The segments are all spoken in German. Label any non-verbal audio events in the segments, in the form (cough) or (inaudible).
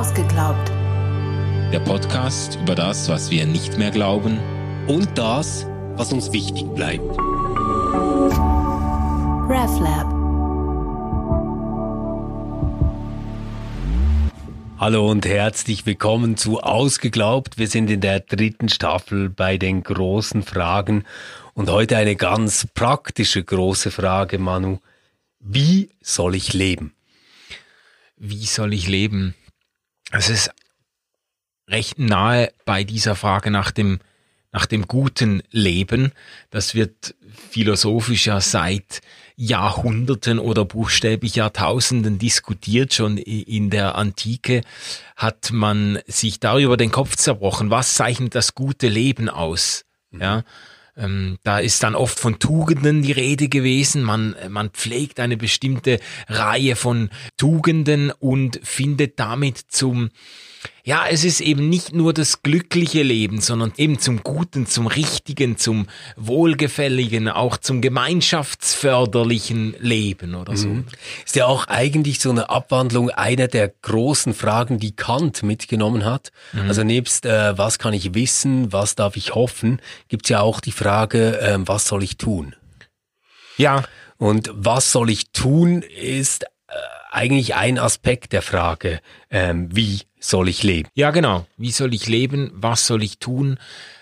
Ausgeglaubt. Der Podcast über das, was wir nicht mehr glauben und das, was uns wichtig bleibt. RefLab. Hallo und herzlich willkommen zu Ausgeglaubt. Wir sind in der dritten Staffel bei den großen Fragen und heute eine ganz praktische große Frage, Manu. Wie soll ich leben? Wie soll ich leben? Es ist recht nahe bei dieser Frage nach dem, nach dem guten Leben. Das wird philosophisch ja seit Jahrhunderten oder buchstäblich Jahrtausenden diskutiert. Schon in der Antike hat man sich darüber den Kopf zerbrochen. Was zeichnet das gute Leben aus? Ja. Ähm, da ist dann oft von Tugenden die Rede gewesen. Man, man pflegt eine bestimmte Reihe von Tugenden und findet damit zum, ja, es ist eben nicht nur das glückliche Leben, sondern eben zum Guten, zum Richtigen, zum Wohlgefälligen, auch zum gemeinschaftsförderlichen Leben oder so. Mhm. Ist ja auch eigentlich so eine Abwandlung einer der großen Fragen, die Kant mitgenommen hat. Mhm. Also nebst äh, was kann ich wissen, was darf ich hoffen, gibt's ja auch die Frage, äh, was soll ich tun? Ja. Und was soll ich tun, ist eigentlich ein Aspekt der Frage, ähm, wie soll ich leben? Ja, genau. Wie soll ich leben? Was soll ich tun?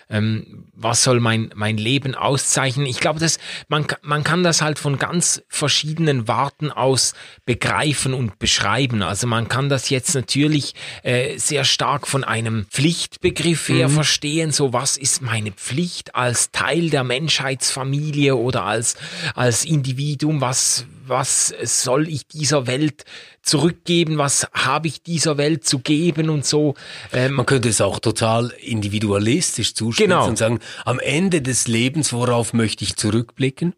Ähm, was soll mein, mein Leben auszeichnen. Ich glaube, dass man, man kann das halt von ganz verschiedenen Warten aus begreifen und beschreiben. Also man kann das jetzt natürlich äh, sehr stark von einem Pflichtbegriff her mhm. verstehen. So, was ist meine Pflicht als Teil der Menschheitsfamilie oder als, als Individuum? Was, was soll ich dieser Welt zurückgeben? Was habe ich dieser Welt zu geben und so? Ähm, Man könnte es auch total individualistisch zuspitzen genau. und sagen, am Ende des Lebens, worauf möchte ich zurückblicken?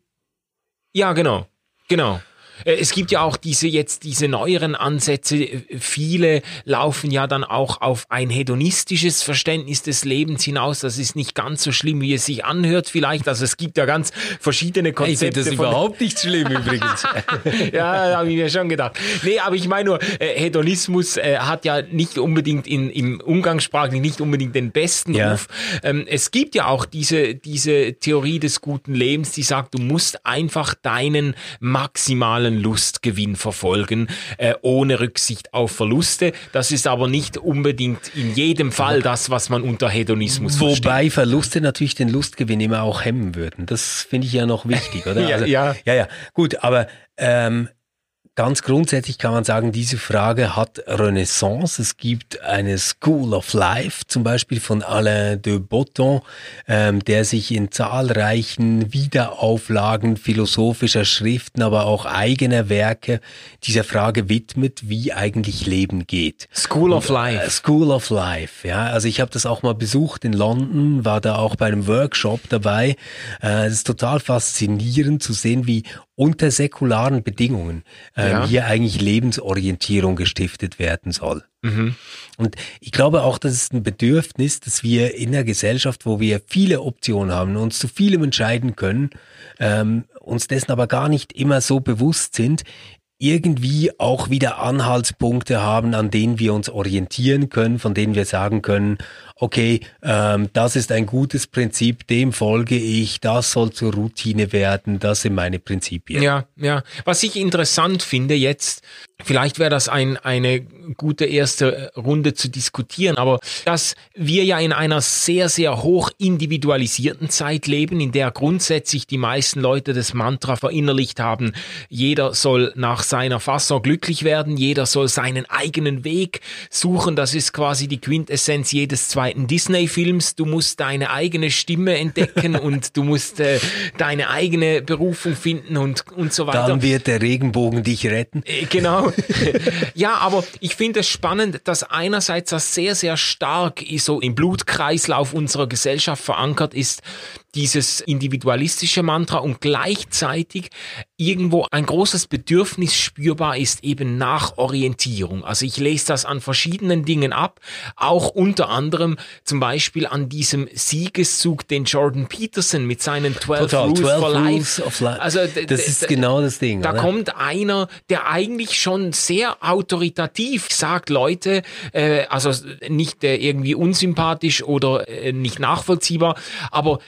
Ja, genau. Genau. Äh, es gibt ja auch diese jetzt diese neueren Ansätze. Viele laufen ja dann auch auf ein hedonistisches Verständnis des Lebens hinaus. Das ist nicht ganz so schlimm, wie es sich anhört vielleicht. Also es gibt ja ganz verschiedene Konzepte. Ich finde das überhaupt nicht schlimm übrigens. (laughs) ja, habe ich mir schon gedacht. Nee, aber ich meine nur, äh, Hedonismus äh, hat ja nicht unbedingt in, im Umgangssprachlich nicht unbedingt den besten ja. Ruf. Ähm, es gibt ja auch diese, diese Theorie des guten Lebens, die sagt, du musst einfach deinen maximalen maximalen Lustgewinn verfolgen, äh, ohne Rücksicht auf Verluste. Das ist aber nicht unbedingt in jedem Fall das, was man unter Hedonismus Wobei versteht. Wobei Verluste natürlich den Lustgewinn immer auch hemmen würden. Das finde ich ja noch wichtig, oder? (laughs) ja, also, ja. ja, ja. Gut, aber ähm, Ganz grundsätzlich kann man sagen, diese Frage hat Renaissance. Es gibt eine School of Life, zum Beispiel von Alain de Botton, ähm, der sich in zahlreichen Wiederauflagen philosophischer Schriften, aber auch eigener Werke dieser Frage widmet, wie eigentlich Leben geht. School of Life. Äh, School of Life, ja. Also ich habe das auch mal besucht in London, war da auch bei einem Workshop dabei. Äh, es ist total faszinierend zu sehen, wie unter säkularen Bedingungen ähm, ja. hier eigentlich Lebensorientierung gestiftet werden soll. Mhm. Und ich glaube auch, das ist ein Bedürfnis, dass wir in der Gesellschaft, wo wir viele Optionen haben, uns zu vielem entscheiden können, ähm, uns dessen aber gar nicht immer so bewusst sind, irgendwie auch wieder Anhaltspunkte haben, an denen wir uns orientieren können, von denen wir sagen können, okay, ähm, das ist ein gutes Prinzip, dem folge ich, das soll zur Routine werden, das sind meine Prinzipien. Ja, ja. Was ich interessant finde jetzt, vielleicht wäre das ein, eine gute erste Runde zu diskutieren, aber dass wir ja in einer sehr, sehr hoch individualisierten Zeit leben, in der grundsätzlich die meisten Leute das Mantra verinnerlicht haben, jeder soll nach seiner Fassung glücklich werden, jeder soll seinen eigenen Weg suchen, das ist quasi die Quintessenz jedes zweiten zweiten Disney-Films. Du musst deine eigene Stimme entdecken (laughs) und du musst äh, deine eigene Berufung finden und, und so weiter. Dann wird der Regenbogen dich retten. Äh, genau. ja, aber ich finde es spannend, dass einerseits das sehr, sehr stark so im Blutkreislauf unserer Gesellschaft verankert ist, dieses individualistische Mantra und gleichzeitig irgendwo ein großes Bedürfnis spürbar ist eben nach Orientierung. Also ich lese das an verschiedenen Dingen ab, auch unter anderem zum Beispiel an diesem Siegeszug, den Jordan Peterson mit seinen 12 Total, Rules 12 for Life. of Life. Also Das ist genau das Ding. da oder? kommt einer, der eigentlich schon sehr autoritativ sagt, Leute, äh, also nicht äh, irgendwie unsympathisch oder äh, nicht nachvollziehbar, aber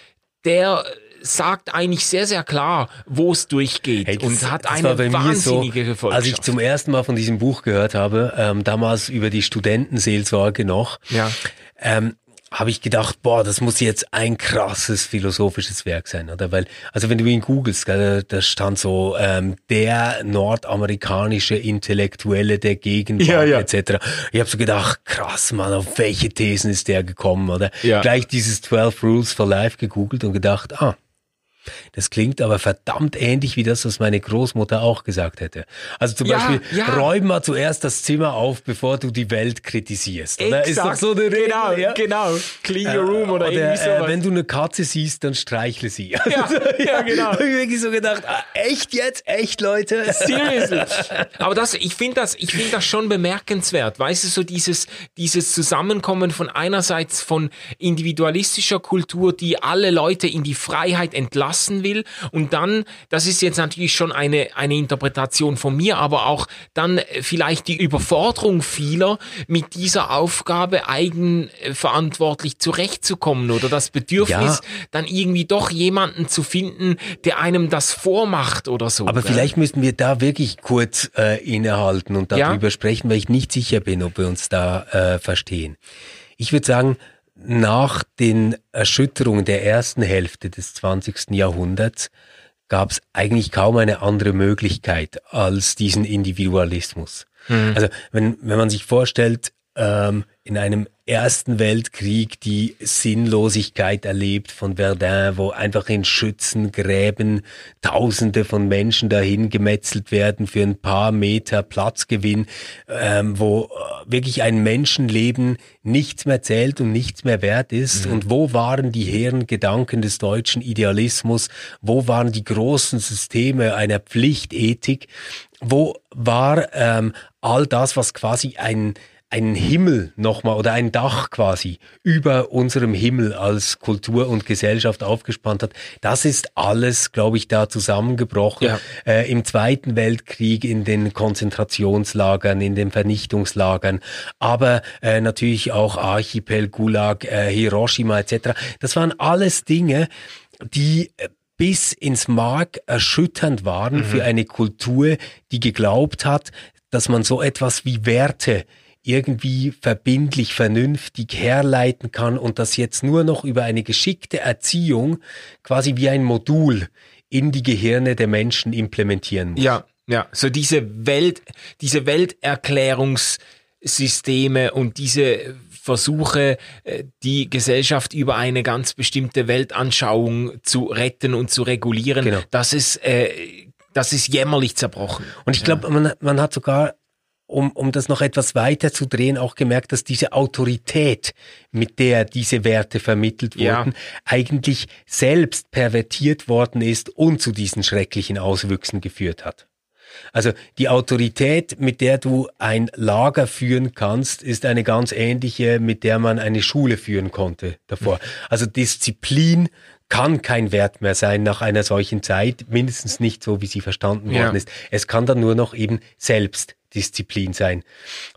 der sagt eigentlich sehr, sehr klar, wo es durchgeht Hey, das- und hat eine so, wahnsinnige Gefolgschaft. Als ich zum ersten Mal von diesem Buch gehört habe, ähm, damals über die Studentenseelsorge noch, Ja. ähm, habe ich gedacht, boah, das muss jetzt ein krasses philosophisches Werk sein, oder? Weil, also wenn du ihn googelst, da stand so ähm, der nordamerikanische Intellektuelle der Gegenwart Ja, ja. etc. Ich habe so gedacht, krass, Mann, auf welche Thesen ist der gekommen, oder? Ja. Gleich dieses 12 Rules for Life gegoogelt und gedacht, ah, das klingt aber verdammt ähnlich wie das, was meine Großmutter auch gesagt hätte. Also zum Ja, Beispiel, ja. räum mal zuerst das Zimmer auf, bevor du die Welt kritisierst. Oder? Ist doch Exakt, so eine Regel, genau, ja? genau. Clean your room oder, irgendwie äh, sowas. wenn du eine Katze siehst, dann streichle sie. Ja, (laughs) (laughs) ja, genau. Hab ich wirklich so gedacht, ah, echt jetzt? Echt, Leute? Seriously. (laughs) Aber das, ich finde das, ich finde das schon bemerkenswert. Weißt du, so dieses, dieses Zusammenkommen von einerseits von individualistischer Kultur, die alle Leute in die Freiheit entlassen will und dann, das ist jetzt natürlich schon eine, eine Interpretation von mir, aber auch dann vielleicht die Überforderung vieler, mit dieser Aufgabe eigenverantwortlich zurechtzukommen oder das Bedürfnis, Ja. dann irgendwie doch jemanden zu finden, der einem das vormacht oder so. Aber gell? vielleicht müssten wir da wirklich kurz äh, innehalten und Ja. darüber sprechen, weil ich nicht sicher bin, ob wir uns da äh, verstehen. Ich würde sagen, nach den Erschütterungen der ersten Hälfte des 20. Jahrhunderts gab es eigentlich kaum eine andere Möglichkeit als diesen Individualismus. Also wenn, wenn man sich vorstellt, ähm, in einem Ersten Weltkrieg die Sinnlosigkeit erlebt von Verdun, wo einfach in Schützengräben Tausende von Menschen dahin gemetzelt werden für ein paar Meter Platzgewinn, ähm, wo äh, wirklich ein Menschenleben nichts mehr zählt und nichts mehr wert ist. Und wo waren die hehren Gedanken des deutschen Idealismus? Wo waren die großen Systeme einer Pflichtethik? Wo war ähm, all das, was quasi ein einen Himmel nochmal oder ein Dach quasi über unserem Himmel als Kultur und Gesellschaft aufgespannt hat. Das ist alles, glaube ich, da zusammengebrochen. Ja. Äh, Im Zweiten Weltkrieg, in den Konzentrationslagern, in den Vernichtungslagern, aber äh, natürlich auch Archipel, Gulag, äh, Hiroshima etc. Das waren alles Dinge, die äh, bis ins Mark erschütternd waren für eine Kultur, die geglaubt hat, dass man so etwas wie Werte irgendwie verbindlich, vernünftig herleiten kann und das jetzt nur noch über eine geschickte Erziehung quasi wie ein Modul in die Gehirne der Menschen implementieren muss. Ja, ja, so diese Welt, diese Welterklärungssysteme und diese Versuche, äh, die Gesellschaft über eine ganz bestimmte Weltanschauung zu retten und zu regulieren, Genau. das ist, äh, das ist jämmerlich zerbrochen. Und ich glaube, man, man hat sogar, um, um das noch etwas weiter zu drehen, auch gemerkt, dass diese Autorität, mit der diese Werte vermittelt Ja. wurden, eigentlich selbst pervertiert worden ist und zu diesen schrecklichen Auswüchsen geführt hat. Also die Autorität, mit der du ein Lager führen kannst, ist eine ganz ähnliche, mit der man eine Schule führen konnte davor. Also Disziplin kann kein Wert mehr sein nach einer solchen Zeit, mindestens nicht so, wie sie verstanden Ja. worden ist. Es kann dann nur noch eben Selbstdisziplin sein.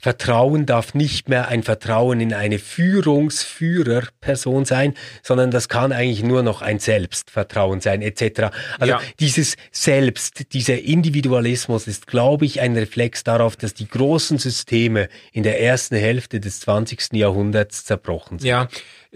Vertrauen darf nicht mehr ein Vertrauen in eine Führungsführerperson sein, sondern das kann eigentlich nur noch ein Selbstvertrauen sein, etc. Also Ja. dieses Selbst, dieser Individualismus ist, glaube ich, ein Reflex darauf, dass die großen Systeme in der ersten Hälfte des 20. Jahrhunderts zerbrochen sind. Ja,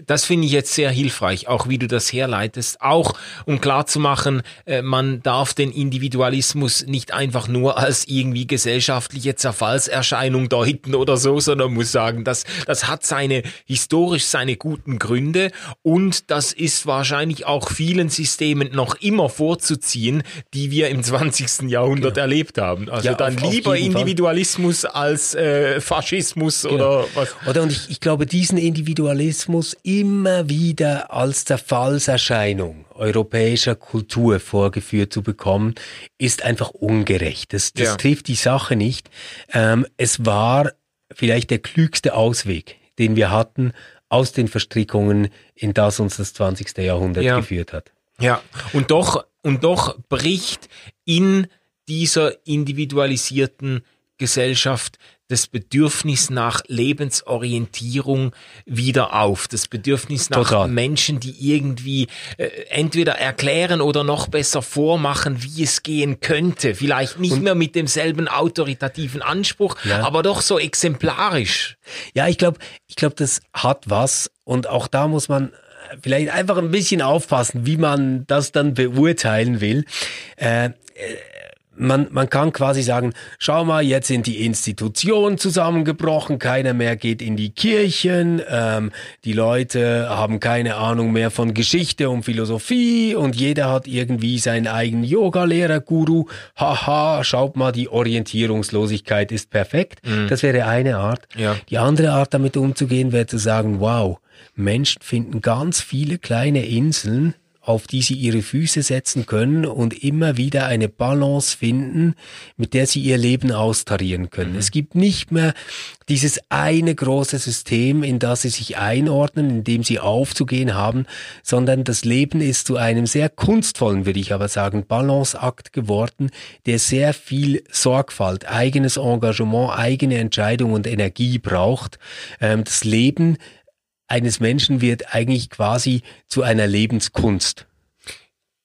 das finde ich jetzt sehr hilfreich, auch wie du das herleitest, auch um klarzumachen, äh, man darf den Individualismus nicht einfach nur als irgendwie gesellschaftliche Zerfallserscheinung deuten oder so, sondern muss sagen, das, das hat seine, historisch seine guten Gründe und das ist wahrscheinlich auch vielen Systemen noch immer vorzuziehen, die wir im 20. Jahrhundert erlebt haben. Also Ja, dann auf- auf lieber Fall. Individualismus als äh, Faschismus Genau. oder was. Oder und ich, ich glaube, diesen Individualismus immer wieder als Zerfallserscheinung europäischer Kultur vorgeführt zu bekommen, ist einfach ungerecht. Das, das ja. trifft die Sache nicht. Ähm, es war vielleicht der klügste Ausweg, den wir hatten aus den Verstrickungen, in das uns das 20. Jahrhundert ja. geführt hat. Ja, und doch, und doch bricht in dieser individualisierten Gesellschaft das Bedürfnis nach Lebensorientierung wieder auf. Das Bedürfnis nach Total. Menschen, die irgendwie äh, entweder erklären oder noch besser vormachen, wie es gehen könnte. Vielleicht nicht Und mehr mit demselben autoritativen Anspruch, ja. aber doch so exemplarisch. Ja, ich glaube, ich glaube, das hat was. Und auch da muss man vielleicht einfach ein bisschen aufpassen, wie man das dann beurteilen will. Äh, äh man, man kann quasi sagen, schau mal, jetzt sind die Institutionen zusammengebrochen, keiner mehr geht in die Kirchen, ähm, die Leute haben keine Ahnung mehr von Geschichte und Philosophie und jeder hat irgendwie seinen eigenen Yoga-Lehrer-Guru. Haha, schaut mal, die Orientierungslosigkeit ist perfekt. Mhm. Das wäre eine Art. Ja. Die andere Art, damit umzugehen, wäre zu sagen, wow, Menschen finden ganz viele kleine Inseln, auf die sie ihre Füße setzen können und immer wieder eine Balance finden, mit der sie ihr Leben austarieren können. Mhm. Es gibt nicht mehr dieses eine große System, in das sie sich einordnen, in dem sie aufzugehen haben, sondern das Leben ist zu einem sehr kunstvollen, würde ich aber sagen, Balanceakt geworden, der sehr viel Sorgfalt, eigenes Engagement, eigene Entscheidung und Energie braucht. Ähm, das Leben eines Menschen wird eigentlich quasi zu einer Lebenskunst.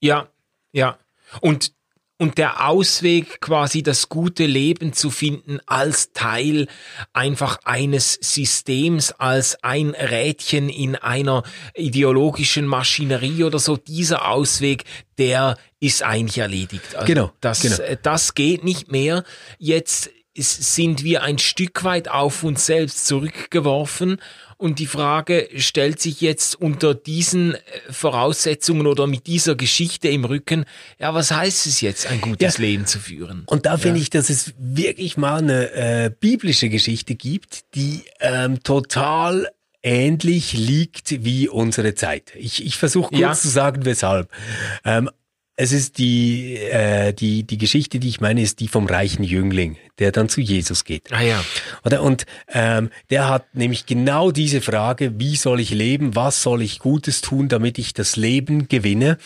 Ja, ja. Und, und der Ausweg, quasi das gute Leben zu finden als Teil einfach eines Systems, als ein Rädchen in einer ideologischen Maschinerie oder so, dieser Ausweg, der ist eigentlich erledigt. Also genau. Das, genau. das geht nicht mehr. Jetzt sind wir ein Stück weit auf uns selbst zurückgeworfen und die Frage stellt sich jetzt unter diesen äh, Voraussetzungen oder mit dieser Geschichte im Rücken, ja, was heißt es jetzt, ein gutes ja. Leben zu führen? Und da finde ich, dass es wirklich mal eine äh, biblische Geschichte gibt, die ähm, total ähnlich liegt wie unsere Zeit. Ich, ich versuche kurz ja. zu sagen, weshalb. Ähm, es ist die, äh, die, die Geschichte, die ich meine, ist die vom reichen Jüngling, der dann zu Jesus geht. Ah ja. Oder? Und ähm, der hat nämlich genau diese Frage, wie soll ich leben, was soll ich Gutes tun, damit ich das Leben gewinne?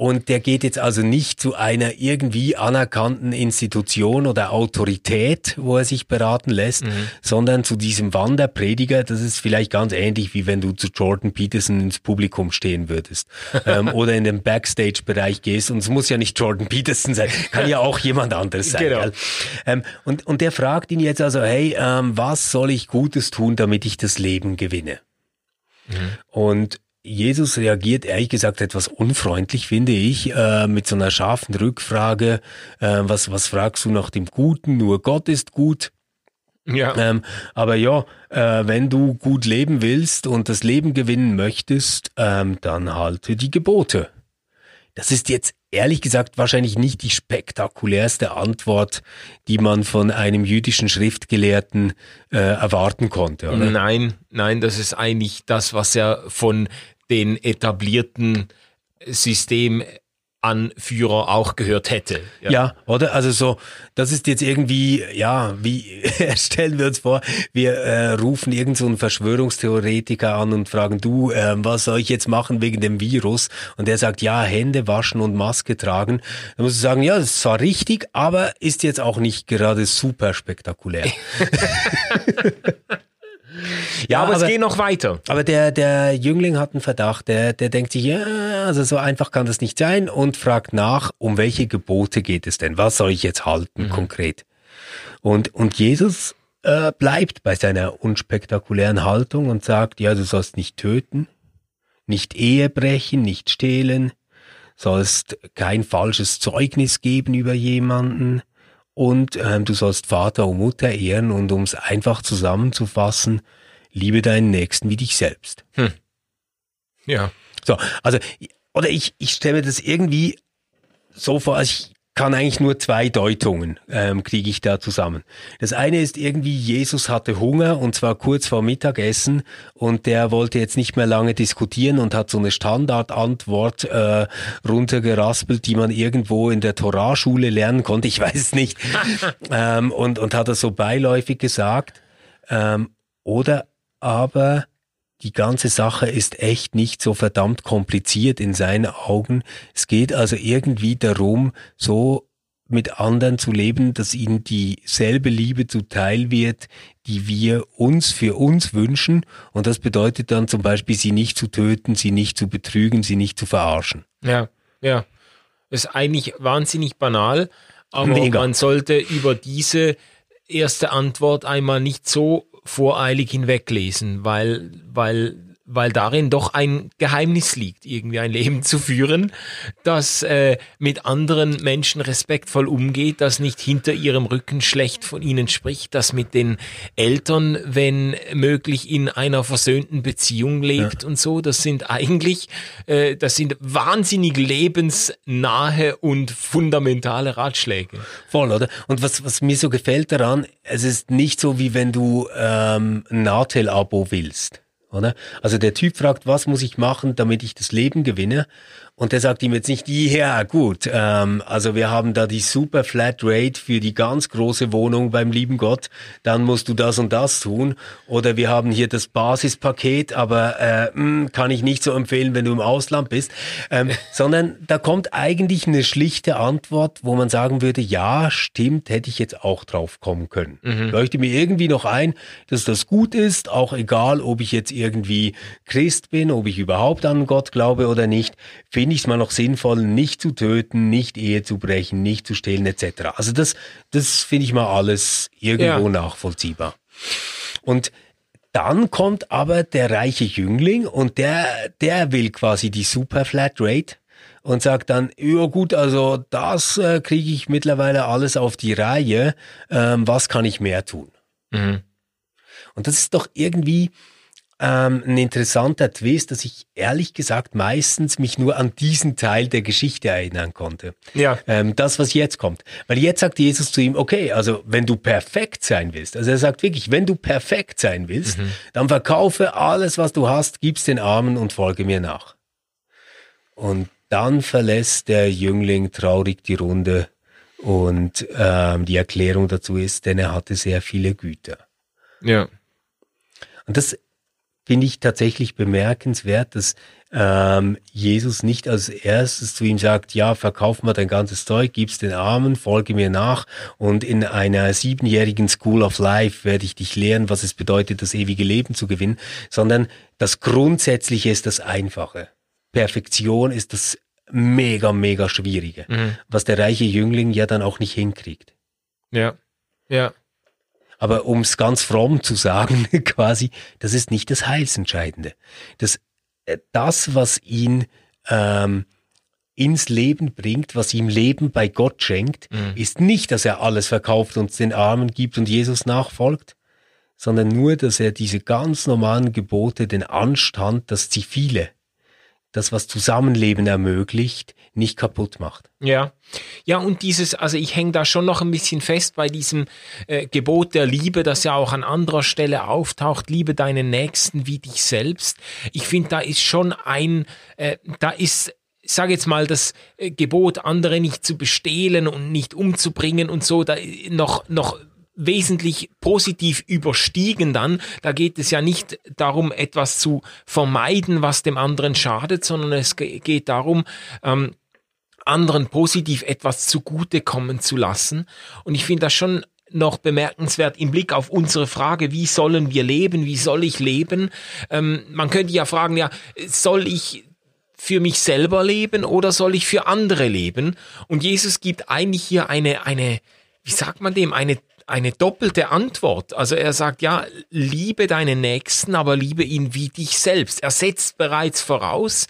Und der geht jetzt also nicht zu einer irgendwie anerkannten Institution oder Autorität, wo er sich beraten lässt, mhm. sondern zu diesem Wanderprediger. Das ist vielleicht ganz ähnlich, wie wenn du zu Jordan Peterson ins Publikum stehen würdest (laughs) ähm, oder in den Backstage-Bereich gehst. Und es muss ja nicht Jordan Peterson sein, kann ja auch jemand anderes sein. Genau. Ähm, und, und der fragt ihn jetzt also, hey, ähm, was soll ich Gutes tun, damit ich das Leben gewinne? Mhm. Und Jesus reagiert ehrlich gesagt etwas unfreundlich, finde ich, äh, mit so einer scharfen Rückfrage. Äh, was, was fragst du nach dem Guten? Nur Gott ist gut. Ja. Ähm, aber ja, äh, wenn du gut leben willst und das Leben gewinnen möchtest, ähm, dann halte die Gebote. Das ist jetzt ehrlich gesagt wahrscheinlich nicht die spektakulärste Antwort, die man von einem jüdischen Schriftgelehrten äh, erwarten konnte, oder? Nein, nein, das ist eigentlich das, was er von den etablierten System Anführer auch gehört hätte. Ja. ja. oder? Also so, das ist jetzt irgendwie, ja, wie (laughs) stellen wir uns vor, wir äh, rufen irgendeinen so Verschwörungstheoretiker an und fragen, du, äh, was soll ich jetzt machen wegen dem Virus? Und der sagt, ja, Hände waschen und Maske tragen. Dann musst du sagen, ja, das ist zwar richtig, aber ist jetzt auch nicht gerade super spektakulär. (laughs) (laughs) Ja, aber, aber, es geht noch weiter. Aber der, der Jüngling hat einen Verdacht, der, der denkt sich, ja, also so einfach kann das nicht sein und fragt nach, um welche Gebote geht es denn? Was soll ich jetzt halten mhm. konkret? Und, und Jesus äh, bleibt bei seiner unspektakulären Haltung und sagt, ja, du sollst nicht töten, nicht Ehe brechen, nicht stehlen, sollst kein falsches Zeugnis geben über jemanden, und ähm, du sollst Vater und Mutter ehren und um es einfach zusammenzufassen, liebe deinen Nächsten wie dich selbst. Hm. Ja. So, also, oder ich, ich stelle mir das irgendwie so vor, ich kann eigentlich nur zwei Deutungen ähm, kriege ich da zusammen. Das eine ist irgendwie, Jesus hatte Hunger und zwar kurz vor Mittagessen und der wollte jetzt nicht mehr lange diskutieren und hat so eine Standardantwort äh, runtergeraspelt, die man irgendwo in der Torahschule lernen konnte. Ich weiß es nicht. (laughs) ähm, und, und hat das so beiläufig gesagt. Ähm, oder aber die ganze Sache ist echt nicht so verdammt kompliziert in seinen Augen. Es geht also irgendwie darum, so mit anderen zu leben, dass ihnen dieselbe Liebe zuteil wird, die wir uns für uns wünschen. Und das bedeutet dann zum Beispiel, sie nicht zu töten, sie nicht zu betrügen, sie nicht zu verarschen. Ja, ja. Das ist eigentlich wahnsinnig banal, aber Mega. man sollte über diese erste Antwort einmal nicht so voreilig hinweglesen, weil, weil weil darin doch ein Geheimnis liegt, irgendwie ein Leben zu führen, das äh, mit anderen Menschen respektvoll umgeht, das nicht hinter ihrem Rücken schlecht von ihnen spricht, das mit den Eltern, wenn möglich, in einer versöhnten Beziehung lebt ja. und so. Das sind eigentlich, äh, das sind wahnsinnig lebensnahe und fundamentale Ratschläge. Voll, oder? Und was, was mir so gefällt daran, es ist nicht so, wie wenn du ähm, ein Natel-Abo willst oder? Also der Typ fragt, was muss ich machen, damit ich das Leben gewinne? Und der sagt ihm jetzt nicht, ja gut, ähm, also wir haben da die super Flat Rate für die ganz große Wohnung beim lieben Gott, dann musst du das und das tun. Oder wir haben hier das Basispaket, aber äh, mh, hm, kann ich nicht so empfehlen, wenn du im Ausland bist. Ähm, (laughs) sondern da kommt eigentlich eine schlichte Antwort, wo man sagen würde, ja, stimmt, hätte ich jetzt auch drauf kommen können. Mhm. Leuchte mir irgendwie noch ein, dass das gut ist, auch egal, ob ich jetzt irgendwie Christ bin, ob ich überhaupt an Gott glaube oder nicht, finde finde ich es mal noch sinnvoll, nicht zu töten, nicht Ehe zu brechen, nicht zu stehlen etc. Also das, das finde ich mal alles irgendwo ja. nachvollziehbar. Und dann kommt aber der reiche Jüngling und der, der will quasi die Super Flat Rate und sagt dann, ja gut, also das äh, kriege ich mittlerweile alles auf die Reihe, ähm, was kann ich mehr tun? Mhm. Und das ist doch irgendwie, ähm, ein interessanter Twist, dass ich ehrlich gesagt meistens mich nur an diesen Teil der Geschichte erinnern konnte. Ja. Ähm, das, was jetzt kommt. Weil jetzt sagt Jesus zu ihm, okay, also wenn du perfekt sein willst, also er sagt wirklich, wenn du perfekt sein willst, mhm. dann verkaufe alles, was du hast, gib's den Armen und folge mir nach. Und dann verlässt der Jüngling traurig die Runde und ähm, die Erklärung dazu ist, denn er hatte sehr viele Güter. Ja. Und das finde ich tatsächlich bemerkenswert, dass ähm, Jesus nicht als erstes zu ihm sagt, ja, verkauf mal dein ganzes Zeug, gib's den Armen, folge mir nach und in einer siebenjährigen School of Life werde ich dich lehren, was es bedeutet, das ewige Leben zu gewinnen, sondern das Grundsätzliche ist das Einfache. Perfektion ist das mega, mega Schwierige, mhm. was der reiche Jüngling ja dann auch nicht hinkriegt. Ja, ja. Aber um es ganz fromm zu sagen, (laughs) quasi, das ist nicht das Heilsentscheidende. Das, äh, das was ihn ähm, ins Leben bringt, was ihm Leben bei Gott schenkt, mhm. ist nicht, dass er alles verkauft und den Armen gibt und Jesus nachfolgt, sondern nur, dass er diese ganz normalen Gebote, den Anstand, das Zivile, das, was Zusammenleben ermöglicht, nicht kaputt macht. Ja, ja, und dieses, also ich hänge da schon noch ein bisschen fest bei diesem äh, Gebot der Liebe, das ja auch an anderer Stelle auftaucht, liebe deinen Nächsten wie dich selbst. Ich finde, da ist schon ein, äh, da ist ich sage jetzt mal, das äh, Gebot, andere nicht zu bestehlen und nicht umzubringen und so, da noch, noch wesentlich positiv überstiegen dann. Da geht es ja nicht darum, etwas zu vermeiden, was dem anderen schadet, sondern es geht darum, ähm, anderen positiv etwas zugutekommen zu lassen. Und ich finde das schon noch bemerkenswert im Blick auf unsere Frage, wie sollen wir leben, wie soll ich leben? Ähm, man könnte ja fragen, ja, soll ich für mich selber leben oder soll ich für andere leben? Und Jesus gibt eigentlich hier eine, eine, wie sagt man dem, eine eine doppelte Antwort. Also er sagt, ja, liebe deinen Nächsten, aber liebe ihn wie dich selbst. Er setzt bereits voraus,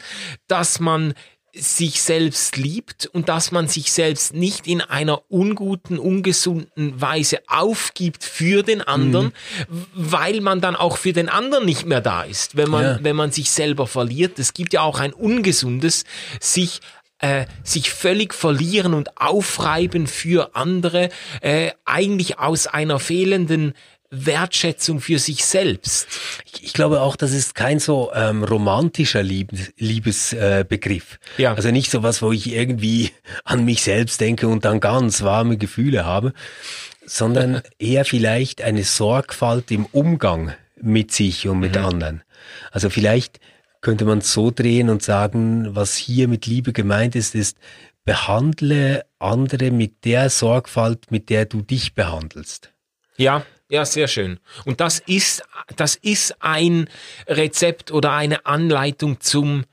dass man sich selbst liebt und dass man sich selbst nicht in einer unguten, ungesunden Weise aufgibt für den anderen, mhm. weil man dann auch für den anderen nicht mehr da ist, wenn man, ja. wenn man sich selber verliert. Es gibt ja auch ein ungesundes, sich äh, sich völlig verlieren und aufreiben für andere, äh, eigentlich aus einer fehlenden Wertschätzung für sich selbst. Ich, glaube auch, das ist kein so ähm, romantischer Liebes, Liebesbegriff. Äh, ja. Also nicht so was, wo ich irgendwie (laughs) an mich selbst denke und dann ganz warme Gefühle habe, sondern (laughs) eher vielleicht eine Sorgfalt im Umgang mit sich und mit mhm. anderen. Also vielleicht könnte man so drehen und sagen, was hier mit Liebe gemeint ist, ist, behandle andere mit der Sorgfalt, mit der du dich behandelst. Ja, ja, sehr schön. Und das ist, das ist ein Rezept oder eine Anleitung zum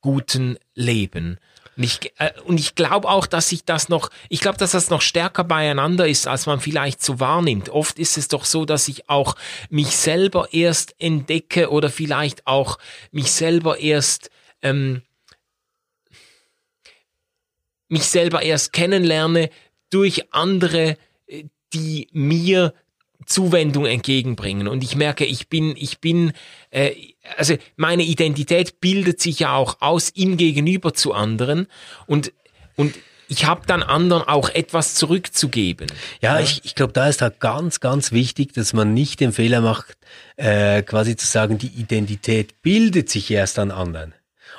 guten Leben. Und ich, äh, ich glaube auch, dass sich das noch, ich glaube, dass das noch stärker beieinander ist, als man vielleicht so wahrnimmt. Oft ist es doch so, dass ich auch mich selber erst entdecke oder vielleicht auch mich selber erst, ähm, mich selber erst kennenlerne durch andere, äh, die mir Zuwendung entgegenbringen. Und ich merke, ich bin, ich bin, äh, also meine Identität bildet sich ja auch aus im Gegenüber zu anderen und und ich habe dann anderen auch etwas zurückzugeben. Ja, ja. ich, ich glaube, da ist halt ganz, ganz wichtig, dass man nicht den Fehler macht, äh, quasi zu sagen, die Identität bildet sich erst an anderen.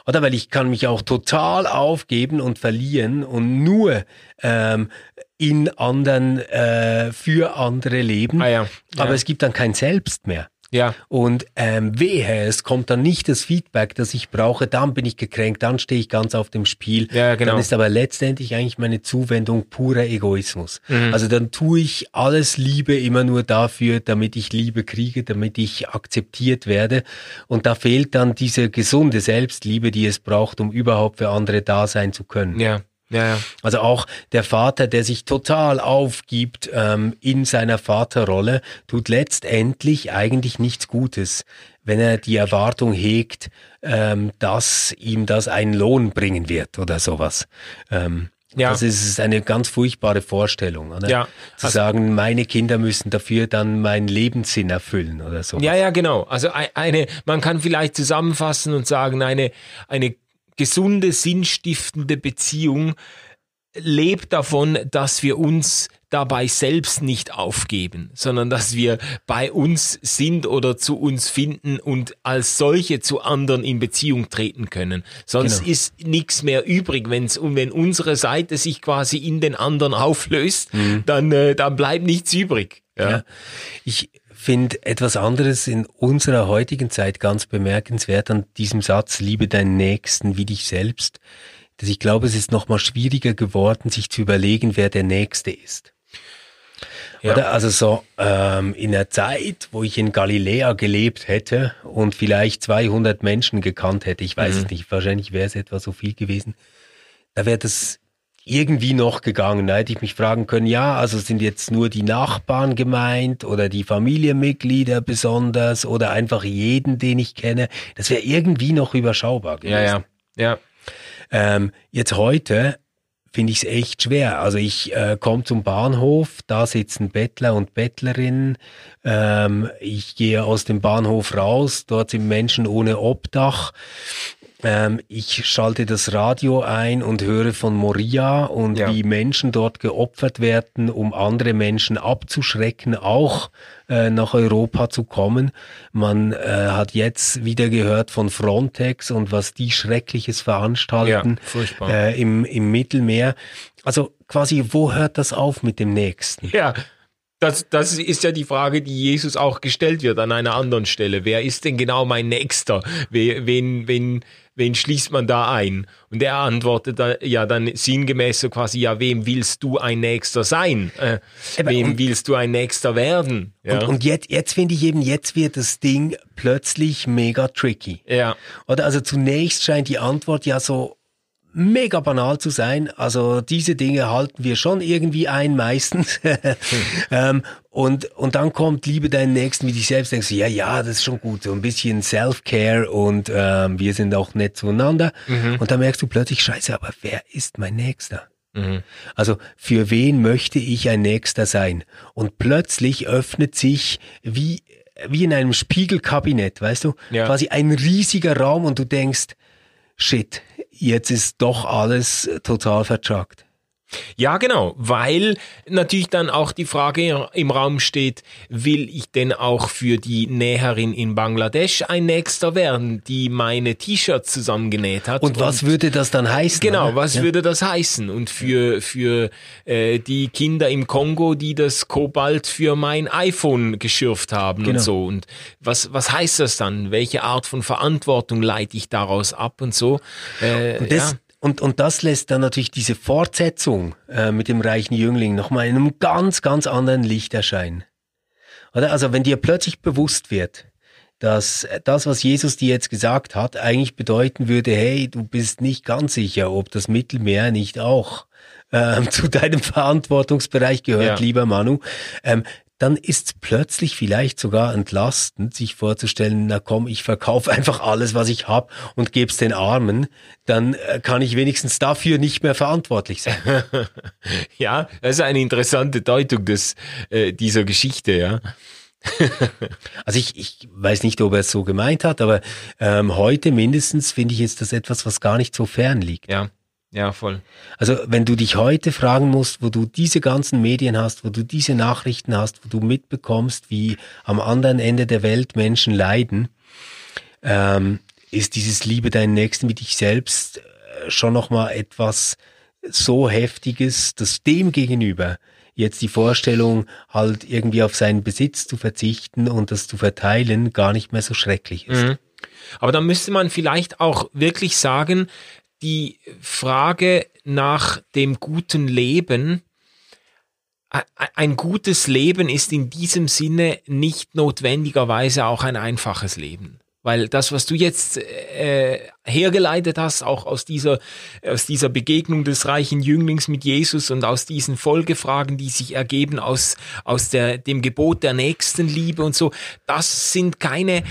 Oder weil ich kann mich auch total aufgeben und verlieren und nur ähm, in anderen, äh, für andere leben. Ah, ja. Ja. Aber es gibt dann kein Selbst mehr. Ja. Und ähm, wehe, es kommt dann nicht das Feedback, das ich brauche, dann bin ich gekränkt, dann stehe ich ganz auf dem Spiel. Ja, genau. Dann ist aber letztendlich eigentlich meine Zuwendung purer Egoismus. Mhm. Also dann tue ich alles Liebe immer nur dafür, damit ich Liebe kriege, damit ich akzeptiert werde. Und da fehlt dann diese gesunde Selbstliebe, die es braucht, um überhaupt für andere da sein zu können. Ja. Ja, ja. Also auch der Vater, der sich total aufgibt ähm, in seiner Vaterrolle, tut letztendlich eigentlich nichts Gutes, wenn er die Erwartung hegt, ähm, dass ihm das einen Lohn bringen wird oder sowas. Ähm, ja. Das ist eine ganz furchtbare Vorstellung, oder? Ja. Zu also, sagen, meine Kinder müssen dafür dann meinen Lebenssinn erfüllen oder so. Ja, ja, genau. Also eine, man kann vielleicht zusammenfassen und sagen, eine, eine gesunde, sinnstiftende Beziehung lebt davon, dass wir uns dabei selbst nicht aufgeben, sondern dass wir bei uns sind oder zu uns finden und als solche zu anderen in Beziehung treten können. Sonst genau. ist nichts mehr übrig, wenn's, und wenn unsere Seite sich quasi in den anderen auflöst, mhm. dann, äh, dann bleibt nichts übrig. Ja. ja. Ich finde etwas anderes in unserer heutigen Zeit ganz bemerkenswert an diesem Satz, liebe deinen Nächsten wie dich selbst, dass ich glaube, es ist nochmal schwieriger geworden, sich zu überlegen, wer der Nächste ist. Ja. Oder also so ähm, in der Zeit, wo ich in Galiläa gelebt hätte und vielleicht 200 Menschen gekannt hätte, ich weiß mhm. es nicht, wahrscheinlich wäre es etwa so viel gewesen, da wäre das irgendwie noch gegangen. Da hätte ich mich fragen können, ja, also sind jetzt nur die Nachbarn gemeint oder die Familienmitglieder besonders oder einfach jeden, den ich kenne. Das wäre irgendwie noch überschaubar gewesen. Ja, ja, ja. Ähm, jetzt heute finde ich es echt schwer. Also ich äh, komme zum Bahnhof, da sitzen Bettler und Bettlerinnen. Ähm, ich gehe aus dem Bahnhof raus, dort sind Menschen ohne Obdach. Ähm, ich schalte das Radio ein und höre von Moria und ja. wie Menschen dort geopfert werden, um andere Menschen abzuschrecken, auch äh, nach Europa zu kommen. Man äh, hat jetzt wieder gehört von Frontex und was die Schreckliches veranstalten ja, äh, im, im Mittelmeer. Also quasi, wo hört das auf mit dem Nächsten? Ja. Das, das ist ja die Frage, die Jesus auch gestellt wird an einer anderen Stelle. Wer ist denn genau mein Nächster? Wen, wen, wen, schließt man da ein? Und er antwortet da, ja dann sinngemäß so quasi, ja, wem willst du ein Nächster sein? Äh, wem und, willst du ein Nächster werden? Ja. Und, und jetzt, jetzt finde ich eben, jetzt wird das Ding plötzlich mega tricky. Ja. Oder also zunächst scheint die Antwort ja so mega banal zu sein. Also diese Dinge halten wir schon irgendwie ein meistens. (laughs) ähm, und, und dann kommt Liebe deinen Nächsten wie dich selbst, denkst du, ja, ja, das ist schon gut, so ein bisschen Self-Care und ähm, wir sind auch nett zueinander. Mhm. Und dann merkst du plötzlich, scheiße, aber wer ist mein Nächster? Mhm. Also für wen möchte ich ein Nächster sein? Und plötzlich öffnet sich wie, wie in einem Spiegelkabinett, weißt du, ja. quasi ein riesiger Raum und du denkst, shit, jetzt ist doch alles total vertrackt. Ja, genau, weil natürlich dann auch die Frage im Raum steht, will ich denn auch für die Näherin in Bangladesch ein Nächster werden, die meine T-Shirts zusammengenäht hat? Und was und, würde das dann heißen? Genau, was ja. würde das heißen? Und für, für äh, die Kinder im Kongo, die das Kobalt für mein iPhone geschürft haben genau. und so. Und was, was heißt das dann? Welche Art von Verantwortung leite ich daraus ab und so? Äh, und das, ja und, und das lässt dann natürlich diese Fortsetzung äh, mit dem reichen Jüngling nochmal in einem ganz, ganz anderen Licht erscheinen. Oder? Also wenn dir plötzlich bewusst wird, dass das, was Jesus dir jetzt gesagt hat, eigentlich bedeuten würde, hey, du bist nicht ganz sicher, ob das Mittelmeer nicht auch ähm, (laughs) zu deinem Verantwortungsbereich gehört, ja. lieber Manu. Ähm, dann ist es plötzlich vielleicht sogar entlastend, sich vorzustellen, na komm, ich verkaufe (laughs) einfach alles, was ich habe und gebe es den Armen, dann äh, kann ich wenigstens dafür nicht mehr verantwortlich sein. (laughs) ja, das ist eine interessante Deutung des, äh, dieser Geschichte, ja. (laughs) also ich, ich weiß nicht, ob er es so gemeint hat, aber ähm, heute mindestens finde ich jetzt das etwas, was gar nicht so fern liegt. Ja. Ja, voll. Also wenn du dich heute fragen musst, wo du diese ganzen Medien hast, wo du diese Nachrichten hast, wo du mitbekommst, wie am anderen Ende der Welt Menschen leiden, ähm, ist dieses Liebe deinen Nächsten wie dich selbst äh, schon nochmal etwas so Heftiges, dass dem gegenüber jetzt die Vorstellung, halt irgendwie auf seinen Besitz zu verzichten und das zu verteilen, gar nicht mehr so schrecklich ist. Mhm. Aber da müsste man vielleicht auch wirklich sagen, die Frage nach dem guten Leben, ein gutes Leben ist in diesem Sinne nicht notwendigerweise auch ein einfaches Leben. Weil das, was du jetzt äh, hergeleitet hast, auch aus dieser, aus dieser Begegnung des reichen Jünglings mit Jesus und aus diesen Folgefragen, die sich ergeben aus, aus der, dem Gebot der Nächstenliebe und so, das sind keine,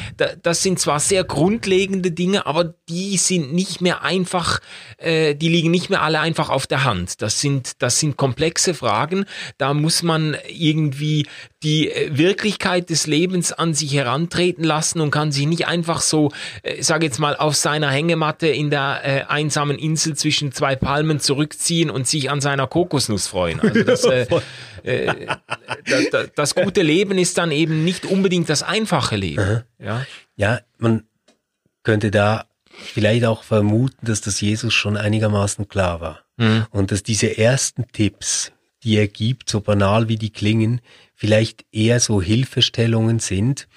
das sind zwar sehr grundlegende Dinge, aber die sind nicht mehr einfach, äh, die liegen nicht mehr alle einfach auf der Hand. Das sind, das sind komplexe Fragen. Da muss man irgendwie die Wirklichkeit des Lebens an sich herantreten lassen und kann sich nicht einfach so, äh, sage jetzt mal, auf seiner Hängematte in der äh, einsamen Insel zwischen zwei Palmen zurückziehen und sich an seiner Kokosnuss freuen. Also das, (laughs) äh, äh, das, das gute Leben ist dann eben nicht unbedingt das einfache Leben. Ja? ja, man könnte da vielleicht auch vermuten, dass das Jesus schon einigermaßen klar war. Mhm. Und dass diese ersten Tipps, die er gibt, so banal wie die klingen, vielleicht eher so Hilfestellungen sind,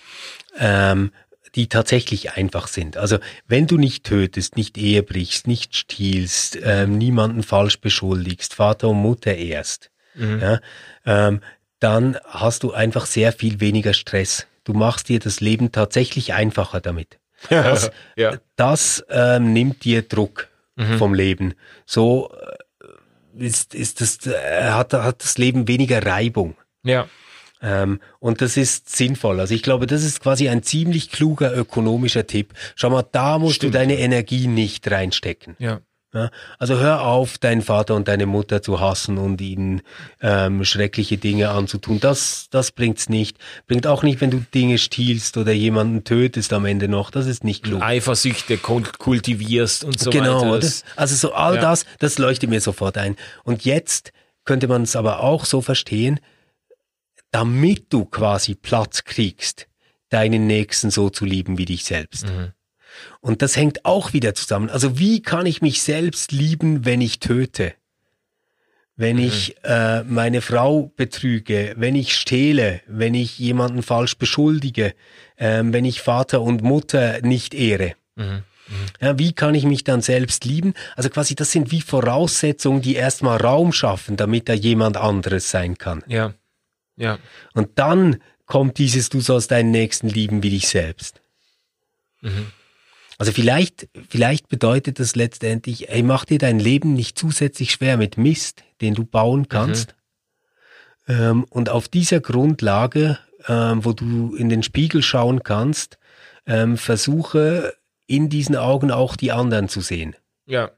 ähm, die tatsächlich einfach sind. Also wenn du nicht tötest, nicht Ehe brichst, nicht stiehlst, ähm, niemanden falsch beschuldigst, Vater und Mutter erst, mhm. ja, ähm, dann hast du einfach sehr viel weniger Stress. Du machst dir das Leben tatsächlich einfacher damit. (laughs) Das, ja. das ähm, nimmt dir Druck mhm. vom Leben. So äh, ist, ist das, äh, hat, hat das Leben weniger Reibung. Ja. Ähm, und das ist sinnvoll. Also ich glaube, das ist quasi ein ziemlich kluger ökonomischer Tipp. Schau mal, da musst Stimmt. du deine Energie nicht reinstecken. Ja. Ja, also hör auf, deinen Vater und deine Mutter zu hassen und ihnen ähm, schreckliche Dinge anzutun. Das, das bringt's nicht. Bringt auch nicht, wenn du Dinge stiehlst oder jemanden tötest am Ende noch. Das ist nicht klug. Eifersüchte kultivierst und so genau, weiter. Genau. Also so all ja. das, das leuchtet mir sofort ein. Und jetzt könnte man es aber auch so verstehen, damit du quasi Platz kriegst, deinen Nächsten so zu lieben wie dich selbst. Mhm. Und das hängt auch wieder zusammen. Also wie kann ich mich selbst lieben, wenn ich töte? Wenn mhm. ich äh, meine Frau betrüge, wenn ich stehle, wenn ich jemanden falsch beschuldige, äh, wenn ich Vater und Mutter nicht ehre. Mhm. mhm. Ja, wie kann ich mich dann selbst lieben? Also quasi, das sind wie Voraussetzungen, die erstmal Raum schaffen, damit da jemand anderes sein kann. Ja. Ja. Und dann kommt dieses, du sollst deinen Nächsten lieben wie dich selbst. Mhm. Also vielleicht, vielleicht bedeutet das letztendlich, ey, mach dir dein Leben nicht zusätzlich schwer mit Mist, den du bauen kannst. Mhm. Ähm, und auf dieser Grundlage, ähm, wo du in den Spiegel schauen kannst, ähm, versuche in diesen Augen auch die anderen zu sehen. Ja.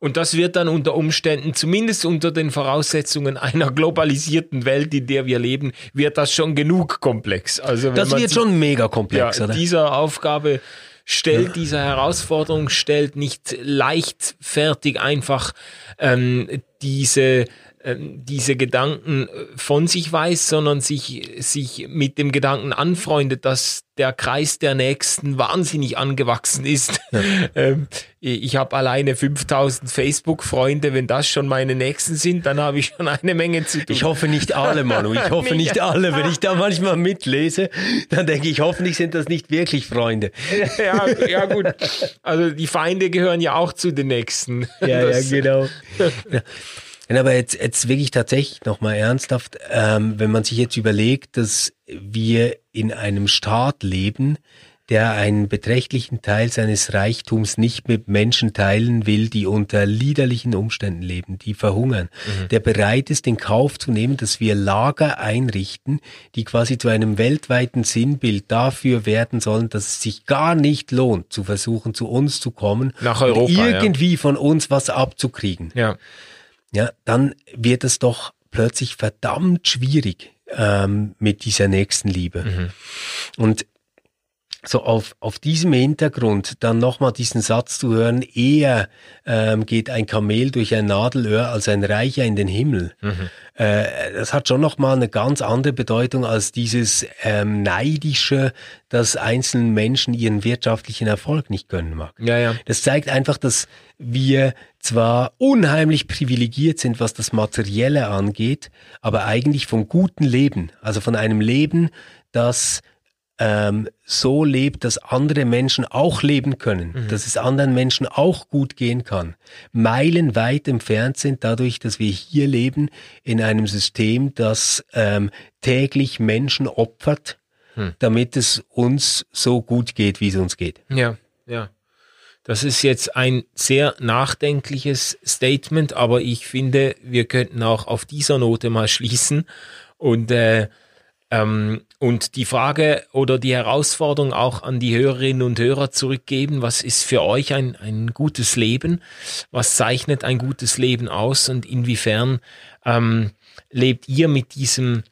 Und das wird dann unter Umständen, zumindest unter den Voraussetzungen einer globalisierten Welt, in der wir leben, wird das schon genug komplex. Also das wird schon mega komplex, ja, oder? Dieser Aufgabe stellt ja. dieser Herausforderung, stellt nicht leichtfertig einfach ähm, diese diese Gedanken äh, von sich weiß, sondern sich, sich mit dem Gedanken anfreundet, dass der Kreis der Nächsten wahnsinnig angewachsen ist. Ja. (laughs) Ähm, ich habe alleine 5000 Facebook-Freunde. Wenn das schon meine Nächsten sind, dann habe ich schon eine Menge zu tun. Ich hoffe nicht alle, Manu. Ich (laughs) hoffe nicht alle. Wenn ich da manchmal mitlese, dann denke ich, hoffentlich sind das nicht wirklich Freunde. (laughs) Ja, ja gut. Also die Feinde gehören ja auch zu den Nächsten. Ja, das, ja, genau. Wenn aber jetzt, jetzt wirklich tatsächlich nochmal ernsthaft, ähm, wenn man sich jetzt überlegt, dass wir in einem Staat leben, der einen beträchtlichen Teil seines Reichtums nicht mit Menschen teilen will, die unter liederlichen Umständen leben, die verhungern, mhm. der bereit ist, in Kauf zu nehmen, dass wir Lager einrichten, die quasi zu einem weltweiten Sinnbild dafür werden sollen, dass es sich gar nicht lohnt, zu versuchen, zu uns zu kommen Nach Europa, und irgendwie ja. von uns was abzukriegen. Ja ja, dann wird es doch plötzlich verdammt schwierig ähm, mit dieser nächsten Liebe. Mhm. Und so auf, auf diesem Hintergrund dann nochmal diesen Satz zu hören, eher ähm, geht ein Kamel durch ein Nadelöhr als ein Reicher in den Himmel. Mhm. Äh, das hat schon nochmal eine ganz andere Bedeutung als dieses ähm, Neidische, dass einzelnen Menschen ihren wirtschaftlichen Erfolg nicht gönnen mag. Ja, ja. Das zeigt einfach, dass wir zwar unheimlich privilegiert sind, was das Materielle angeht, aber eigentlich vom guten Leben, also von einem Leben, das ähm, so lebt, dass andere Menschen auch leben können, mhm. dass es anderen Menschen auch gut gehen kann, meilenweit entfernt sind dadurch, dass wir hier leben in einem System, das ähm, täglich Menschen opfert, mhm. damit es uns so gut geht, wie es uns geht. Ja, ja. Das ist jetzt ein sehr nachdenkliches Statement, aber ich finde, wir könnten auch auf dieser Note mal schließen und äh, ähm, und die Frage oder die Herausforderung auch an die Hörerinnen und Hörer zurückgeben, was ist für euch ein, ein gutes Leben? Was zeichnet ein gutes Leben aus und inwiefern ähm, lebt ihr mit diesem,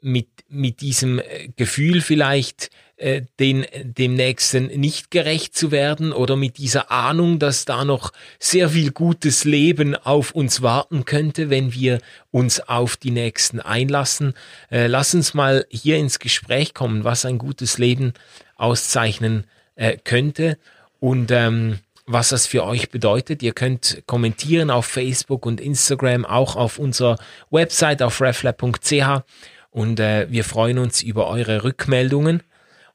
mit, mit diesem Gefühl vielleicht, äh, den, dem Nächsten nicht gerecht zu werden oder mit dieser Ahnung, dass da noch sehr viel gutes Leben auf uns warten könnte, wenn wir uns auf die Nächsten einlassen. Äh, lass uns mal hier ins Gespräch kommen, was ein gutes Leben auszeichnen äh, könnte und ähm, was das für euch bedeutet. Ihr könnt kommentieren auf Facebook und Instagram, auch auf unserer Website auf reflab.ch und äh, wir freuen uns über eure Rückmeldungen.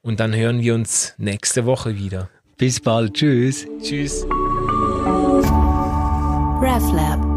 Und dann hören wir uns nächste Woche wieder. Bis bald. Tschüss. Tschüss. RefLab